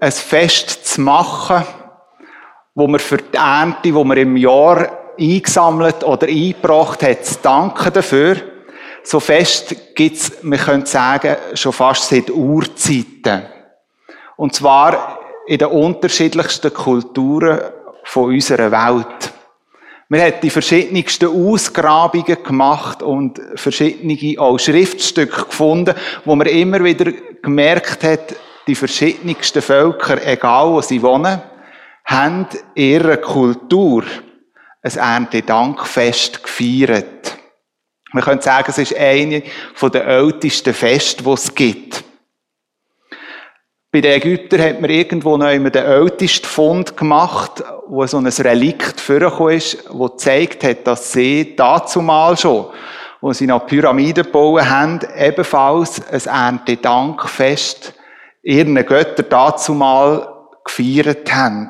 ein Fest zu machen, wo wir für die Ernte, die wir im Jahr eingesammelt oder eingebracht hat, zu danken dafür. So fest gibt's, wir können sagen, schon fast seit Urzeiten. Und zwar in den unterschiedlichsten Kulturen von unserer Welt. Wir haben die verschiedensten Ausgrabungen gemacht und verschiedene auch Schriftstücke gefunden, wo man immer wieder gemerkt hat, die verschiedensten Völker, egal wo sie wohnen, haben ihre Kultur ein Erntedankfest gefeiert. Man könnte sagen, es ist eine der ältesten Feste, die es gibt. Bei den Ägyptern hat man irgendwo noch einmal den ältesten Fund gemacht, wo so ein Relikt vorgekommen ist, wo gezeigt hat, dass sie dazu mal schon, wo sie noch Pyramiden gebaut haben, ebenfalls ein Erntedankfest ihren Göttern dazu mal gefeiert haben.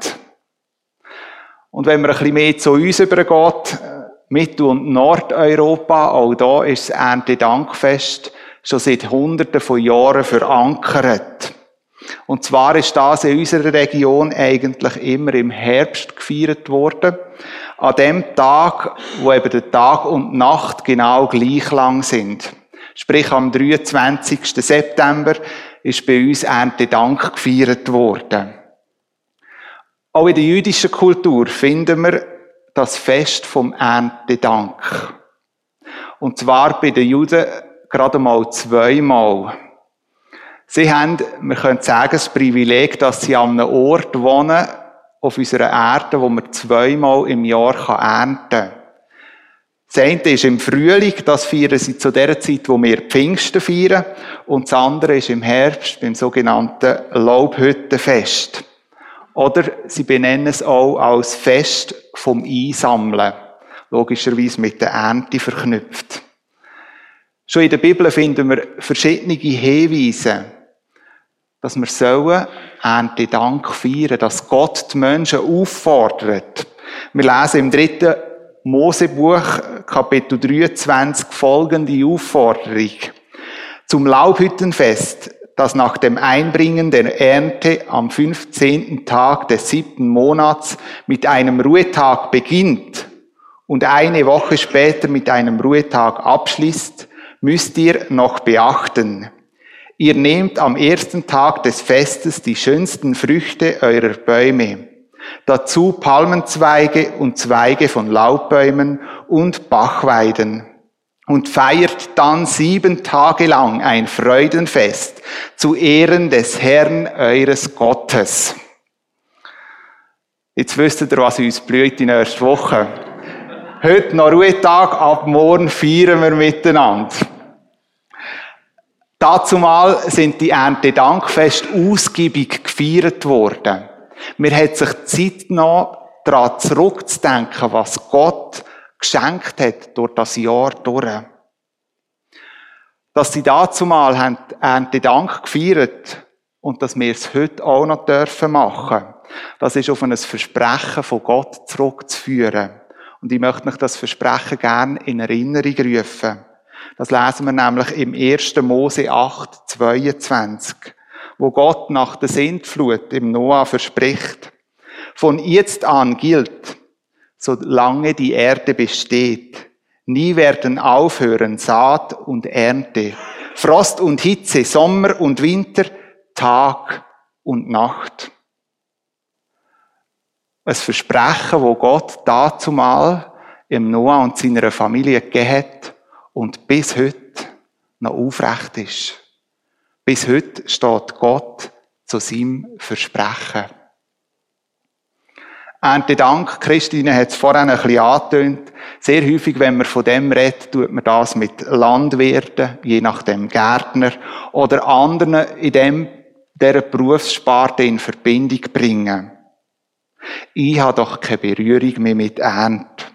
Und wenn man ein bisschen mehr zu uns übergeht, Mittel- und Nordeuropa, auch da ist das Erntedankfest schon seit Hunderten von Jahren verankert. Und zwar ist das in unserer Region eigentlich immer im Herbst gefeiert worden. An dem Tag, wo eben der Tag und Nacht genau gleich lang sind. Sprich, am 23. September ist bei uns Erntedank gefeiert worden. Auch in der jüdischen Kultur finden wir das Fest vom Erntedank. Und zwar bei den Juden gerade mal zweimal. Sie haben, wir können sagen, das Privileg, dass sie an einem Ort wohnen, auf unserer Erde, wo man zweimal im Jahr ernten kann. Das eine ist im Frühling, das feiern sie zu der Zeit, wo wir Pfingsten feiern. Und das andere ist im Herbst, beim sogenannten Laubhüttenfest. Oder sie benennen es auch als Fest vom Einsammeln. Logischerweise mit der Ernte verknüpft. Schon in der Bibel finden wir verschiedene Hinweise, dass wir sollen Erntedank feiern, dass Gott die Menschen auffordert. Wir lesen im dritten Mosebuch, Kapitel 23, folgende Aufforderung. Zum Laubhüttenfest, das nach dem Einbringen der Ernte am 15. Tag des siebten Monats mit einem Ruhetag beginnt und eine Woche später mit einem Ruhetag abschließt, müsst ihr noch beachten. Ihr nehmt am ersten Tag des Festes die schönsten Früchte eurer Bäume, dazu Palmenzweige und Zweige von Laubbäumen und Bachweiden und feiert dann sieben Tage lang ein Freudenfest zu Ehren des Herrn eures Gottes. Jetzt wisst ihr, was uns blüht in der ersten Woche. Heute noch Ruhetag, ab morgen feiern wir miteinander. Dazumal sind die Erntedankfest ausgiebig gefeiert worden. Mir hat sich Zeit genommen, daran zurückzudenken, was Gott geschenkt hat durch das Jahr durch. Dass sie dazumal haben Erntedank gefeiert und dass wir es heute auch noch dürfen machen. Das ist auf ein Versprechen von Gott zurückzuführen. Und ich möchte mich das Versprechen gerne in Erinnerung rufen. Das lesen wir nämlich im 1. Mose 8, 22, wo Gott nach der Sintflut im Noah verspricht. Von jetzt an gilt, solange die Erde besteht, nie werden aufhören Saat und Ernte, Frost und Hitze, Sommer und Winter, Tag und Nacht. Ein Versprechen, wo Gott dazumal im Noah und seiner Familie gegeben hat, und bis heute noch aufrecht ist. Bis heute steht Gott zu seinem Versprechen. Ernte Dank, Christine hat es vorhin ein bisschen angetönt. Sehr häufig, wenn man von dem redet, tut man das mit Landwirten, je nachdem Gärtner oder anderen in dem, dieser Berufssparte in Verbindung bringen. Ich habe doch keine Berührung mehr mit Ernte.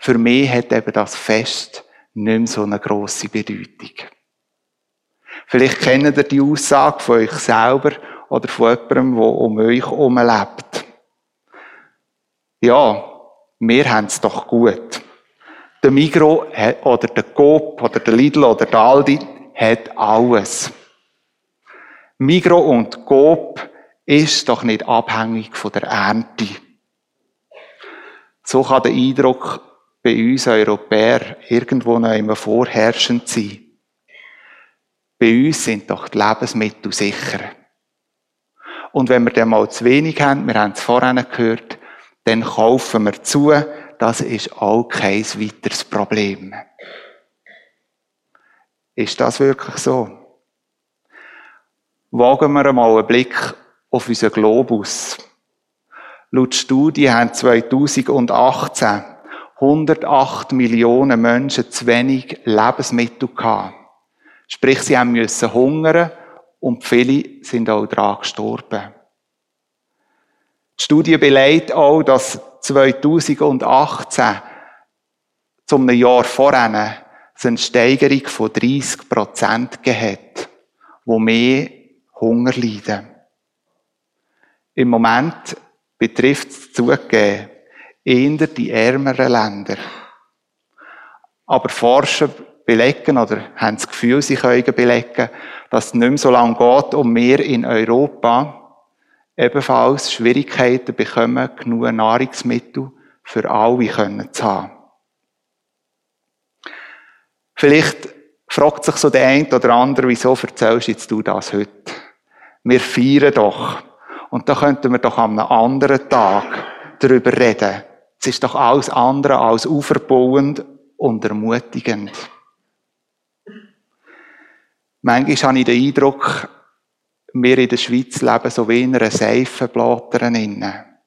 Für mich hat eben das Fest nicht mehr so eine grosse Bedeutung. Vielleicht kennt ihr die Aussage von euch selber oder von jemandem, der um euch herum lebt. Ja, wir haben es doch gut. Der Migro oder der Coop oder der Lidl oder der Aldi hat alles. Migro und Coop ist doch nicht abhängig von der Ernte. So kann der Eindruck bei uns Europäern irgendwo noch immer vorherrschend sein. Bei uns sind doch die Lebensmittel sicher. Und wenn wir dann mal zu wenig haben, wir haben es vorhin gehört, dann kaufen wir zu, das ist auch kein weiteres Problem. Ist das wirklich so? Wagen wir einmal einen Blick auf unseren Globus. Laut Studie haben 2018 108 Millionen Menschen zu wenig Lebensmittel gehabt. Sprich, sie haben müssen hungern und viele sind auch daran gestorben. Die Studie belegt auch, dass 2018 zum Jahr vorher eine Steigerung von 30 Prozent gehabt, wo mehr Hunger leiden. Im Moment betrifft es zugegeben eher die ärmeren Länder. Aber Forscher belegen oder haben das Gefühl, sie können belegen, dass es nicht mehr so lange geht und wir in Europa ebenfalls Schwierigkeiten bekommen, genug Nahrungsmittel für alle zu haben. Vielleicht fragt sich so der eine oder andere, wieso erzählst jetzt du das heute? Wir feiern doch. Und da könnten wir doch an einem anderen Tag darüber reden. Es ist doch alles andere als auferbauend und ermutigend. Manchmal habe ich den Eindruck, wir in der Schweiz leben so wie in einer Seifenblätter inne.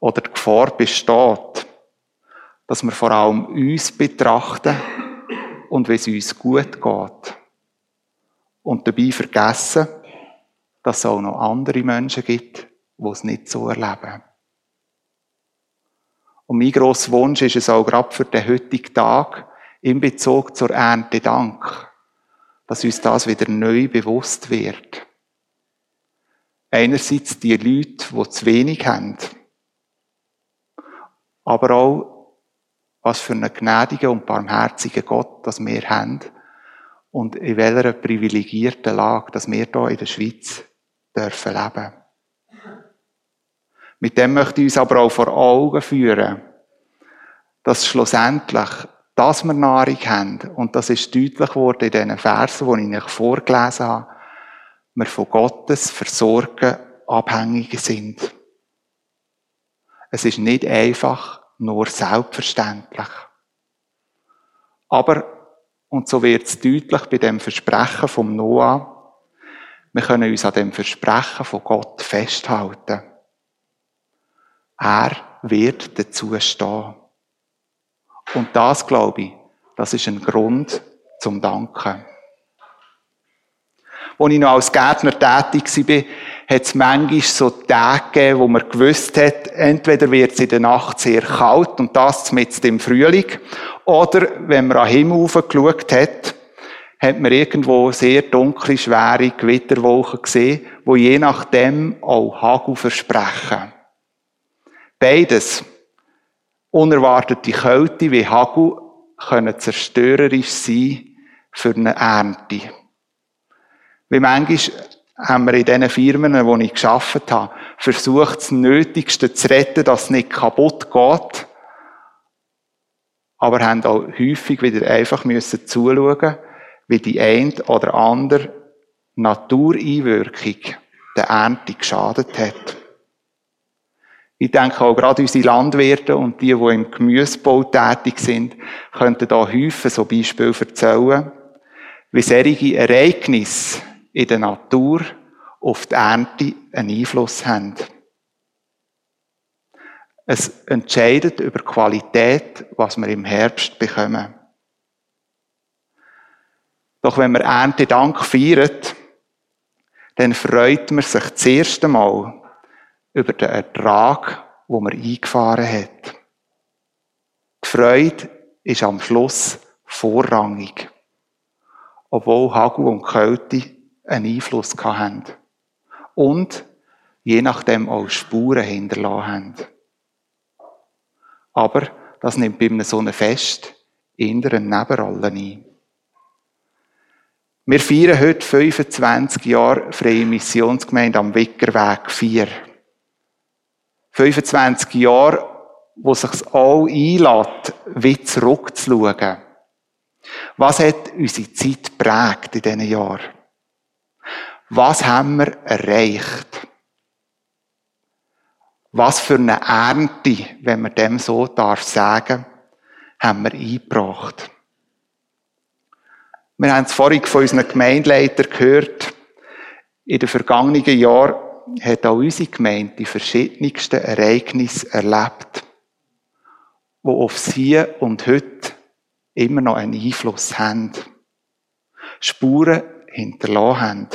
Oder die Gefahr besteht, dass wir vor allem uns betrachten und wie es uns gut geht. Und dabei vergessen, dass es auch noch andere Menschen gibt, die es nicht so erleben. Und mein grosser Wunsch ist es auch gerade für den heutigen Tag in Bezug zur Ernte Dank, dass uns das wieder neu bewusst wird. Einerseits die Leute, die zu wenig haben, aber auch, was für einen gnädigen und barmherzigen Gott, das wir haben und in welcher privilegierten Lage, dass wir hier in der Schweiz dürfen leben. Mit dem möchte ich uns aber auch vor Augen führen, dass schlussendlich dass wir Nahrung haben, und das ist deutlich geworden in diesen Versen, die ich euch vorgelesen habe, wir von Gottes Versorgen abhängig sind. Es ist nicht einfach nur selbstverständlich. Aber, und so wird es deutlich bei dem Versprechen vom Noah, wir können uns an dem Versprechen von Gott festhalten. Er wird dazu stehen. Und das, glaube ich, das ist ein Grund zum Danken. Als ich noch als Gärtner tätig war, hat es manchmal so Tage gegeben, wo man gewusst hat, entweder wird es in der Nacht sehr kalt und das mit dem Frühling, oder wenn man an den Himmel geschaut hat, hat man irgendwo sehr dunkle, schwere Gewitterwolken gesehen, wo je nachdem auch Hagel versprechen. Beides Unerwartete Kälte wie Hagel können zerstörerisch sein für eine Ernte. Wie manchmal haben wir in diesen Firmen, wo ich geschafft habe, versucht, das Nötigste zu retten, dass es nicht kaputt geht. Aber haben auch häufig wieder einfach müssen zuschauen, wie die ein oder andere Natureinwirkung der Ernte geschadet hat. Ich denke auch gerade unsere Landwirte und die, die im Gemüsebau tätig sind, könnten da häufig so Beispiele erzählen, wie solche Ereignisse in der Natur auf die Ernte einen Einfluss haben. Es entscheidet über die Qualität, was wir im Herbst bekommen. Doch wenn wir Erntedank feiern, dann freut man sich das erste Mal über den Ertrag, wo man eingefahren hat. Die Freude ist am Schluss vorrangig, obwohl Hagel und Kälte einen Einfluss haben. Und je nachdem auch Spuren hinterlassen haben. Aber das nimmt bei einem so Fest eher eine Nebenrolle ein. Wir feiern heute 25 Jahre Freie Missionsgemeinde am Wickerweg 4. 25 Jahre, wo sich all einlädt, wie zurückzuschauen. Was hat unsere Zeit prägt in diesen Jahren? Was haben wir erreicht? Was für eine Ernte, wenn man dem so darf sagen, haben wir eingebracht? Wir haben es vorhin von unseren Gemeindeleitern gehört. In den vergangenen Jahren hat auch unsere Gemeinde die verschiedensten Ereignisse erlebt, die auf sie und heute immer noch einen Einfluss haben. Spuren hinterlassen haben.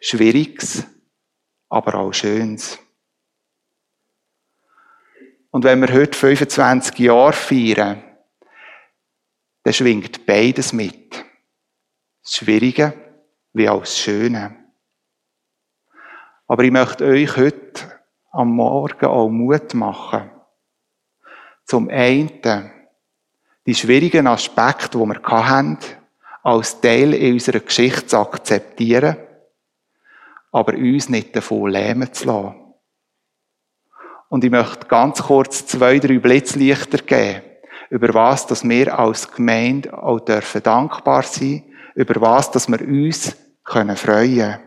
Schwieriges, aber auch Schönes. Und wenn wir heute 25 Jahre feiern, dann schwingt beides mit. Das Schwierige wie auch das Schöne. Aber ich möchte euch heute am Morgen auch Mut machen. Zum einen, die schwierigen Aspekte, die wir haben, als Teil in unserer Geschichte zu akzeptieren, aber uns nicht davon lähmen zu lassen. Und ich möchte ganz kurz zwei, drei Blitzlichter geben, über was, dass wir als Gemeinde auch dürfen dankbar sein, über was, dass wir uns können freuen.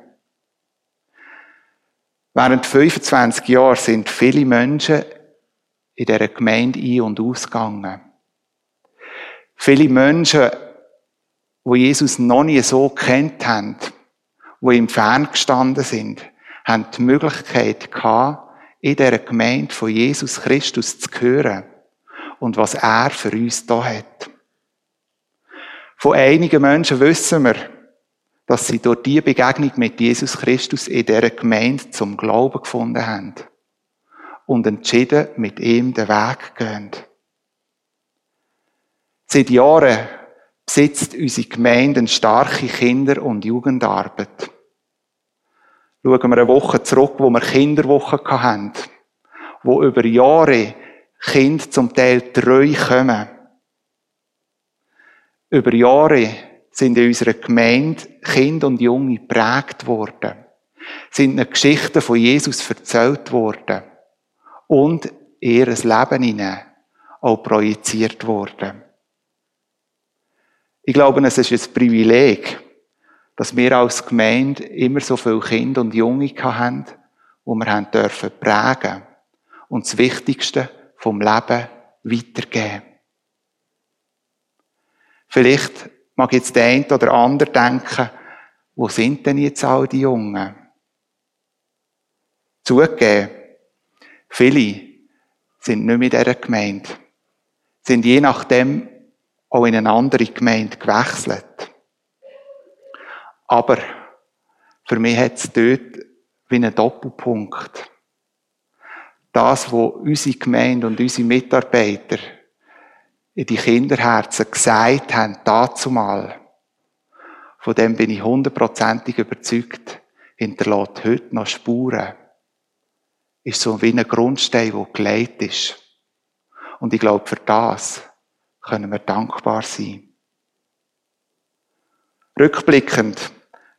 Während 25 Jahren sind viele Menschen in dieser Gemeinde ein- und ausgegangen. Viele Menschen, wo Jesus noch nie so kennt haben, wo ihm fern gestanden sind, haben die Möglichkeit gehabt, in dieser Gemeinde von Jesus Christus zu hören und was er für uns da hat. Von einigen Menschen wissen wir, dass sie durch die Begegnung mit Jesus Christus in dieser Gemeinde zum Glauben gefunden haben und entschieden mit ihm den Weg gehen. Seit Jahren besitzt unsere Gemeinde eine starke Kinder- und Jugendarbeit. Schauen wir eine Woche zurück, wo wir Kinderwochen hatten, wo über Jahre Kinder zum Teil treu kommen. Über Jahre sind in unserer Gemeinde Kinder und Junge geprägt worden, sind ihnen Geschichten von Jesus erzählt worden und ihr Leben hinein auch projiziert worden. Ich glaube, es ist ein Privileg, dass wir als Gemeinde immer so viele Kinder und Junge haben, wo wir haben dürfen prägen und das Wichtigste vom Leben weitergeben. Vielleicht mag jetzt der eine oder andere denken, wo sind denn jetzt all die Jungen? Zugegeben, viele sind nicht in dieser Gemeinde, sind je nachdem auch in eine andere Gemeinde gewechselt. Aber für mich hat es dort wie einen Doppelpunkt. Das, was unsere Gemeinde und unsere Mitarbeiter in die Kinderherzen gesagt haben, dazu mal, von dem bin ich hundertprozentig überzeugt, hinterlässt heute noch Spuren. Ist so wie ein Grundstein, der gelegt ist. Und ich glaube, für das können wir dankbar sein. Rückblickend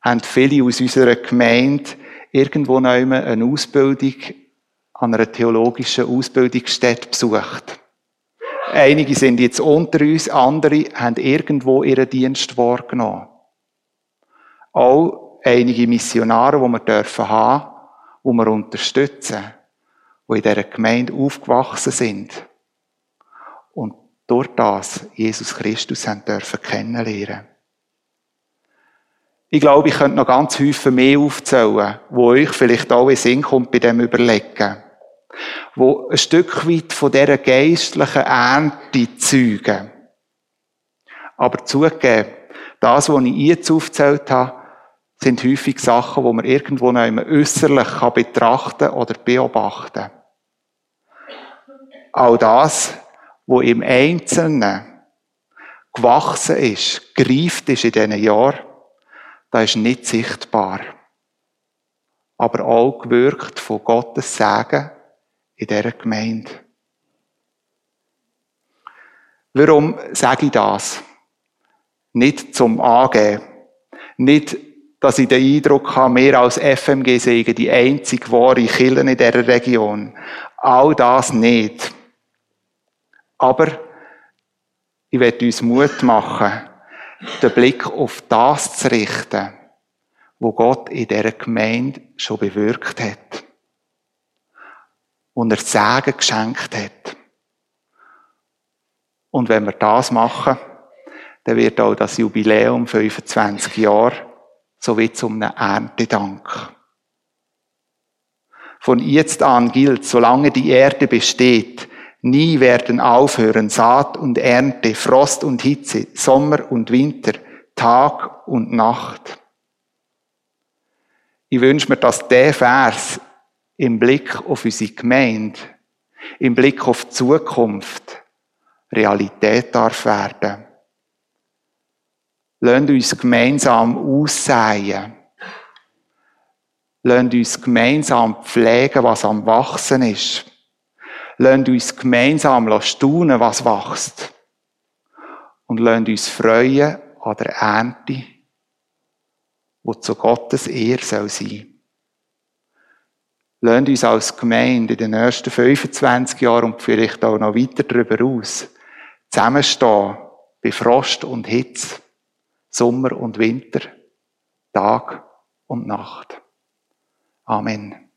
haben viele aus unserer Gemeinde irgendwo noch eine Ausbildung an einer theologischen Ausbildungsstätte besucht. Einige sind jetzt unter uns, andere haben irgendwo ihren Dienst wahrgenommen. Auch einige Missionare, die wir dürfen haben, die wir unterstützen, die in dieser Gemeinde aufgewachsen sind und durch das Jesus Christus haben dürfen kennenlernen. Ich glaube, ich könnte noch ganz häufig mehr aufzählen, wo euch vielleicht auch in Sinn kommt bei dem Überlegen. Wo ein Stück weit von dieser geistlichen Ernte zeugen. Aber zugegeben, das, was ich jetzt aufgezählt habe, sind häufig Sachen, die man irgendwo noch immer äußerlich betrachten oder beobachten. All das, wo im Einzelnen gewachsen ist, gereift ist in diesen Jahren, das ist nicht sichtbar. Aber auch gewirkt von Gottes Segen in dieser Gemeinde. Warum sage ich das? Nicht zum Angeben, Nicht, dass ich den Eindruck habe, wir als FMG seien die einzig wahre Kirche in dieser Region. All das nicht. Aber ich werde uns Mut machen, den Blick auf das zu richten, wo Gott in dieser Gemeinde schon bewirkt hat. Und er Segen geschenkt hat. Und wenn wir das machen, dann wird auch das Jubiläum 25 Jahre so wie zum Erntedank. Von jetzt an gilt, solange die Erde besteht, nie werden aufhören Saat und Ernte, Frost und Hitze, Sommer und Winter, Tag und Nacht. Ich wünsche mir, dass der Vers im Blick auf unsere Gemeinde, im Blick auf die Zukunft Realität darf werden. Lasst uns gemeinsam aussehen. Lasst uns gemeinsam pflegen, was am Wachsen ist. Lasst uns gemeinsam staunen, was wächst. Und lasst uns freuen an der Ernte, die zu Gottes Ehre soll sein. Lasst uns als Gemeinde in den nächsten 25 Jahren und vielleicht auch noch weiter darüber aus zusammenstehen bei Frost und Hitze, Sommer und Winter, Tag und Nacht. Amen.